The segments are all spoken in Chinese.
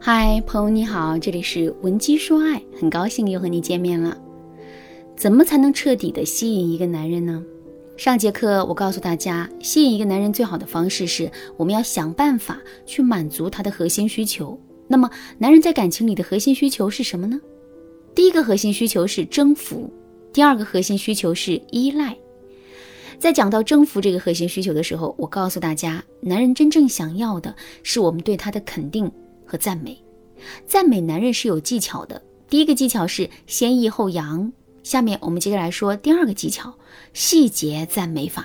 嗨，朋友你好，这里是文姬说爱，很高兴又和你见面了。怎么才能彻底的吸引一个男人呢？上节课我告诉大家，吸引一个男人最好的方式是，我们要想办法去满足他的核心需求。那么，男人在感情里的核心需求是什么呢？第一个核心需求是征服，第二个核心需求是依赖。在讲到征服这个核心需求的时候，我告诉大家，男人真正想要的是我们对他的肯定。和赞美，赞美男人是有技巧的。第一个技巧是先抑后扬。下面我们接着来说第二个技巧：细节赞美法。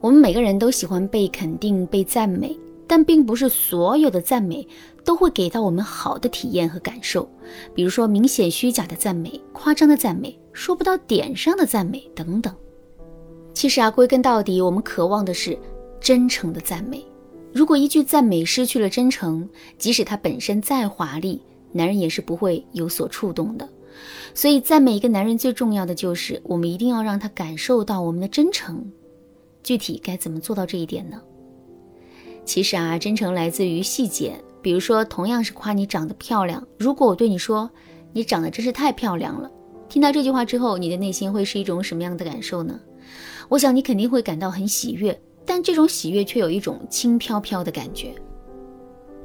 我们每个人都喜欢被肯定、被赞美，但并不是所有的赞美都会给到我们好的体验和感受。比如说明显虚假的赞美、夸张的赞美、说不到点上的赞美等等。其实啊，归根到底，我们渴望的是真诚的赞美。如果一句赞美失去了真诚，即使它本身再华丽，男人也是不会有所触动的。所以，赞美一个男人最重要的就是，我们一定要让他感受到我们的真诚。具体该怎么做到这一点呢？其实啊，真诚来自于细节。比如说，同样是夸你长得漂亮，如果我对你说“你长得真是太漂亮了”，听到这句话之后，你的内心会是一种什么样的感受呢？我想你肯定会感到很喜悦。但这种喜悦却有一种轻飘飘的感觉。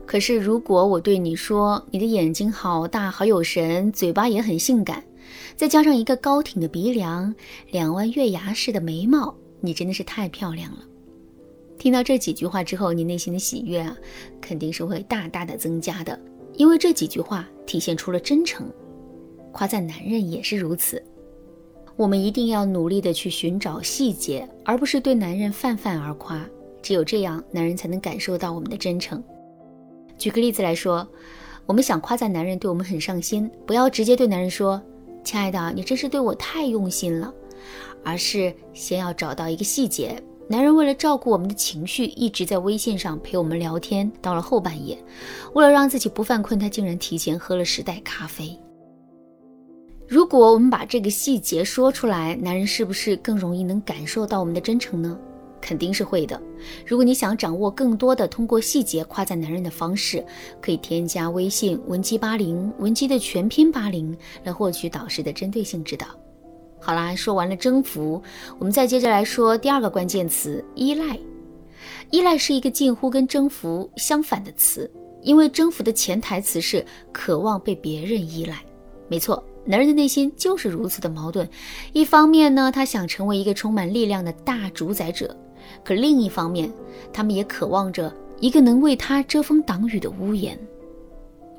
可是，如果我对你说，你的眼睛好大，好有神，嘴巴也很性感，再加上一个高挺的鼻梁，两弯月牙似的眉毛，你真的是太漂亮了。听到这几句话之后，你内心的喜悦啊，肯定是会大大的增加的，因为这几句话体现出了真诚。夸赞男人也是如此。我们一定要努力的去寻找细节，而不是对男人泛泛而夸。只有这样，男人才能感受到我们的真诚。举个例子来说，我们想夸赞男人对我们很上心，不要直接对男人说：“亲爱的，你真是对我太用心了。”而是先要找到一个细节。男人为了照顾我们的情绪，一直在微信上陪我们聊天，到了后半夜，为了让自己不犯困，他竟然提前喝了十袋咖啡。如果我们把这个细节说出来，男人是不是更容易能感受到我们的真诚呢？肯定是会的。如果你想掌握更多的通过细节夸赞男人的方式，可以添加微信文姬八零，文姬的全拼八零，来获取导师的针对性指导。好啦，说完了征服，我们再接着来说第二个关键词依赖。依赖是一个近乎跟征服相反的词，因为征服的潜台词是渴望被别人依赖。没错。男人的内心就是如此的矛盾，一方面呢，他想成为一个充满力量的大主宰者，可另一方面，他们也渴望着一个能为他遮风挡雨的屋檐，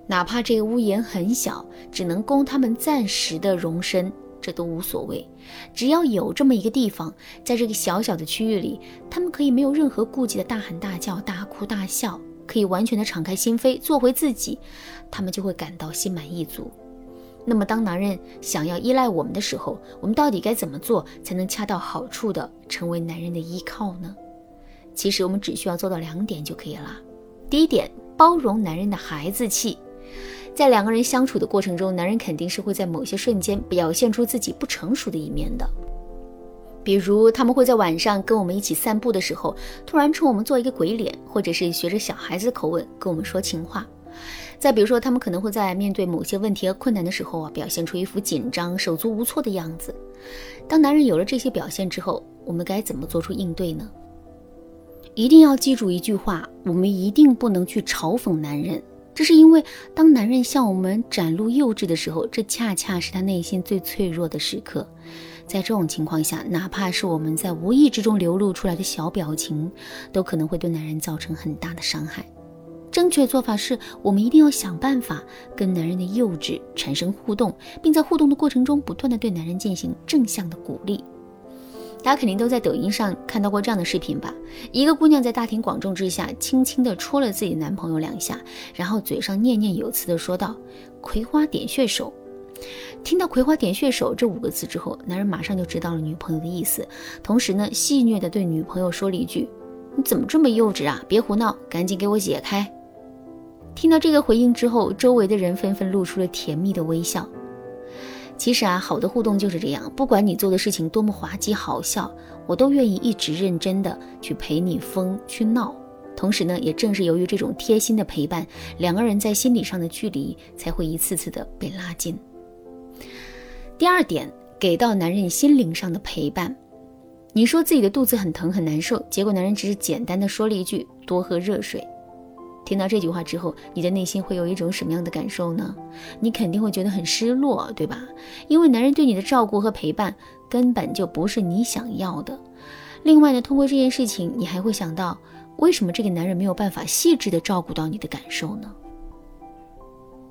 哪怕这个屋檐很小，只能供他们暂时的容身，这都无所谓。只要有这么一个地方，在这个小小的区域里，他们可以没有任何顾忌的大喊大叫、大哭大笑，可以完全的敞开心扉，做回自己，他们就会感到心满意足。那么，当男人想要依赖我们的时候，我们到底该怎么做才能恰到好处的成为男人的依靠呢？其实，我们只需要做到两点就可以了。第一点，包容男人的孩子气。在两个人相处的过程中，男人肯定是会在某些瞬间表现出自己不成熟的一面的。比如，他们会在晚上跟我们一起散步的时候，突然冲我们做一个鬼脸，或者是学着小孩子的口吻跟我们说情话。再比如说，他们可能会在面对某些问题和困难的时候啊，表现出一副紧张、手足无措的样子。当男人有了这些表现之后，我们该怎么做出应对呢？一定要记住一句话：我们一定不能去嘲讽男人。这是因为，当男人向我们展露幼稚的时候，这恰恰是他内心最脆弱的时刻。在这种情况下，哪怕是我们在无意之中流露出来的小表情，都可能会对男人造成很大的伤害。正确做法是我们一定要想办法跟男人的幼稚产生互动，并在互动的过程中不断的对男人进行正向的鼓励。大家肯定都在抖音上看到过这样的视频吧？一个姑娘在大庭广众之下轻轻的戳了自己男朋友两下，然后嘴上念念有词的说道：“葵花点穴手。”听到“葵花点穴手”这五个字之后，男人马上就知道了女朋友的意思，同时呢，戏谑的对女朋友说了一句：“你怎么这么幼稚啊？别胡闹，赶紧给我解开。”听到这个回应之后，周围的人纷纷露出了甜蜜的微笑。其实啊，好的互动就是这样，不管你做的事情多么滑稽好笑，我都愿意一直认真的去陪你疯去闹，同时呢，也正是由于这种贴心的陪伴，两个人在心理上的距离才会一次次的被拉近。第二点，给到男人心灵上的陪伴。你说自己的肚子很疼很难受，结果男人只是简单的说了一句“多喝热水”。听到这句话之后，你的内心会有一种什么样的感受呢？你肯定会觉得很失落，对吧？因为男人对你的照顾和陪伴根本就不是你想要的。另外呢，通过这件事情，你还会想到，为什么这个男人没有办法细致的照顾到你的感受呢？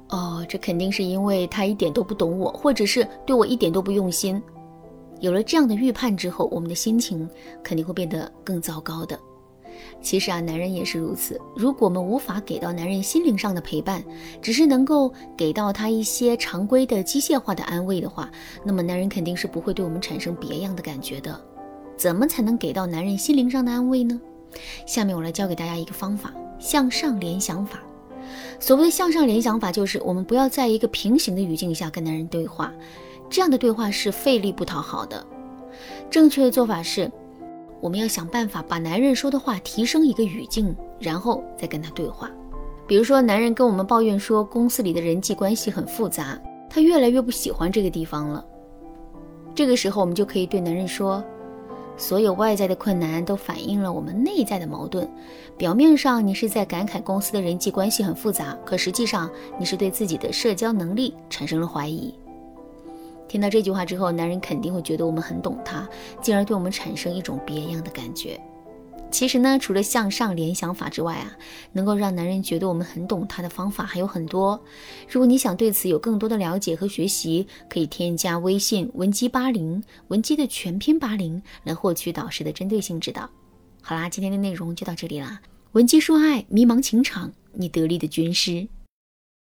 哦，这肯定是因为他一点都不懂我，或者是对我一点都不用心。有了这样的预判之后，我们的心情肯定会变得更糟糕的。其实啊，男人也是如此。如果我们无法给到男人心灵上的陪伴，只是能够给到他一些常规的机械化的安慰的话，那么男人肯定是不会对我们产生别样的感觉的。怎么才能给到男人心灵上的安慰呢？下面我来教给大家一个方法：向上联想法。所谓的向上联想法，就是我们不要在一个平行的语境下跟男人对话。这样的对话是费力不讨好的。正确的做法是，我们要想办法把男人说的话提升一个语境，然后再跟他对话。比如说，男人跟我们抱怨说公司里的人际关系很复杂，他越来越不喜欢这个地方了。这个时候，我们就可以对男人说：“所有外在的困难都反映了我们内在的矛盾。表面上你是在感慨公司的人际关系很复杂，可实际上你是对自己的社交能力产生了怀疑。”听到这句话之后，男人肯定会觉得我们很懂他，进而对我们产生一种别样的感觉。其实呢，除了向上联想法之外啊，能够让男人觉得我们很懂他的方法还有很多。如果你想对此有更多的了解和学习，可以添加微信文姬八零，文姬的全拼八零，来获取导师的针对性指导。好啦，今天的内容就到这里啦。文姬说爱，迷茫情场，你得力的军师。